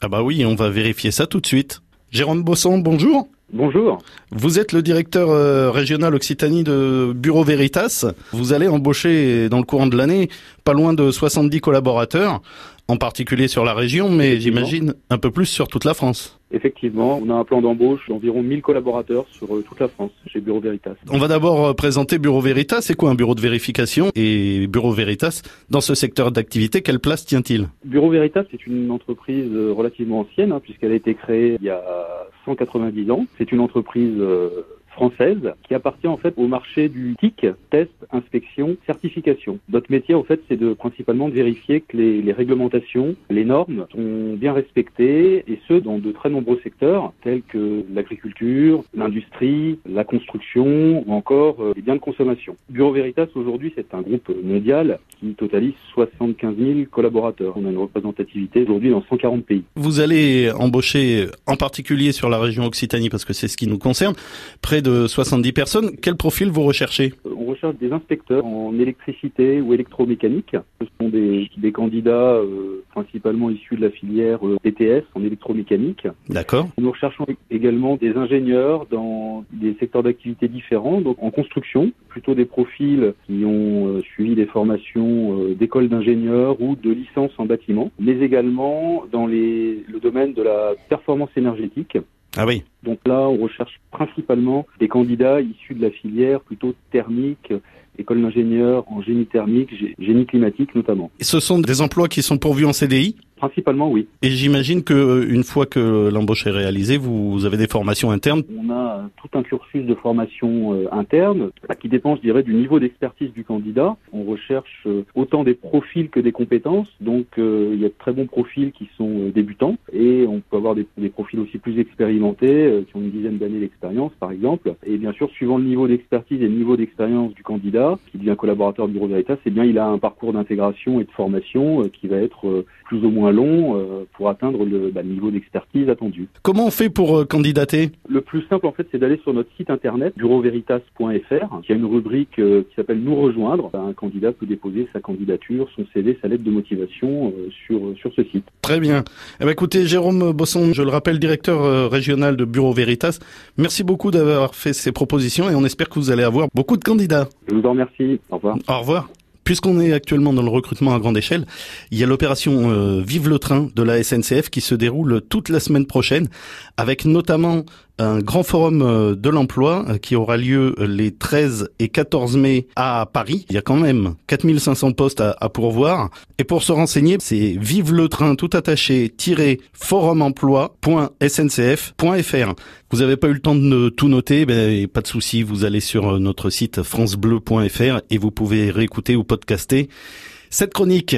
Ah bah oui, on va vérifier ça tout de suite. Jérôme Bosson, bonjour. Bonjour. Vous êtes le directeur euh, régional Occitanie de Bureau Veritas. Vous allez embaucher dans le courant de l'année pas loin de 70 collaborateurs, en particulier sur la région, mais j'imagine un peu plus sur toute la France. Effectivement, on a un plan d'embauche d'environ 1000 collaborateurs sur euh, toute la France chez Bureau Veritas. On va d'abord euh, présenter Bureau Veritas. C'est quoi un bureau de vérification Et Bureau Veritas, dans ce secteur d'activité, quelle place tient-il? Bureau Veritas, c'est une entreprise euh, relativement ancienne, hein, puisqu'elle a été créée il y a 190 ans. C'est une entreprise française qui appartient en fait au marché du TIC, test, inspection, certification. Notre métier en fait c'est de principalement de vérifier que les, réglementations, les normes sont bien respectées et ce dans de très nombreux secteurs tels que l'agriculture, l'industrie, la construction ou encore euh, les biens de consommation. Bureau Veritas aujourd'hui c'est un groupe mondial qui totalise 75 000 collaborateurs. On a une représentativité aujourd'hui dans 140 pays. Vous allez embaucher en particulier sur la région Occitanie parce que c'est ce qui nous concerne près de 70 personnes. Quel profil vous recherchez? On recherche des inspecteurs en électricité ou électromécanique. Ce sont des, des candidats euh, principalement issus de la filière euh, BTS en électromécanique. D'accord. Nous recherchons également des ingénieurs dans des secteurs d'activité différents, donc en construction, plutôt des profils qui ont euh, suivi des formations euh, d'école d'ingénieurs ou de licence en bâtiment, mais également dans les, le domaine de la performance énergétique. Ah oui. Donc là, on recherche principalement des candidats issus de la filière plutôt thermique, école d'ingénieur en génie thermique, génie climatique notamment. Et ce sont des emplois qui sont pourvus en CDI Principalement, oui. Et j'imagine que euh, une fois que l'embauche est réalisée, vous avez des formations internes? On a tout un cursus de formation euh, interne qui dépend, je dirais, du niveau d'expertise du candidat. On recherche euh, autant des profils que des compétences. Donc, il y a de très bons profils qui sont débutants et on peut avoir des, des profils aussi plus expérimentés qui ont une dizaine d'années d'expérience, par exemple. Et bien sûr, suivant le niveau d'expertise et le niveau d'expérience du candidat qui devient collaborateur du Bureau Veritas, eh bien, il a un parcours d'intégration et de formation qui va être plus ou moins long euh, pour atteindre le bah, niveau d'expertise attendu. Comment on fait pour euh, candidater? Le plus simple en fait c'est d'aller sur notre site internet bureauveritas.fr qui a une rubrique euh, qui s'appelle nous rejoindre. Un candidat peut déposer sa candidature, son CV, sa lettre de motivation sur, sur ce site. Très bien. Eh bien, écoutez Jérôme Bosson, je le rappelle directeur régional de Bureau Veritas, merci beaucoup d'avoir fait ces propositions et on espère que vous allez avoir beaucoup de candidats. Je vous en remercie. Au revoir. Au revoir. Puisqu'on est actuellement dans le recrutement à grande échelle, il y a l'opération euh, Vive le train de la SNCF qui se déroule toute la semaine prochaine, avec notamment un grand forum euh, de l'emploi euh, qui aura lieu les 13 et 14 mai à Paris. Il y a quand même 4500 postes à, pourvoir. Et pour se renseigner, c'est vive le train tout attaché forumemploi.sncf.fr. Vous n'avez pas eu le temps de tout noter, ben, pas de souci, vous allez sur notre site francebleu.fr et vous pouvez réécouter ou podcaster cette chronique.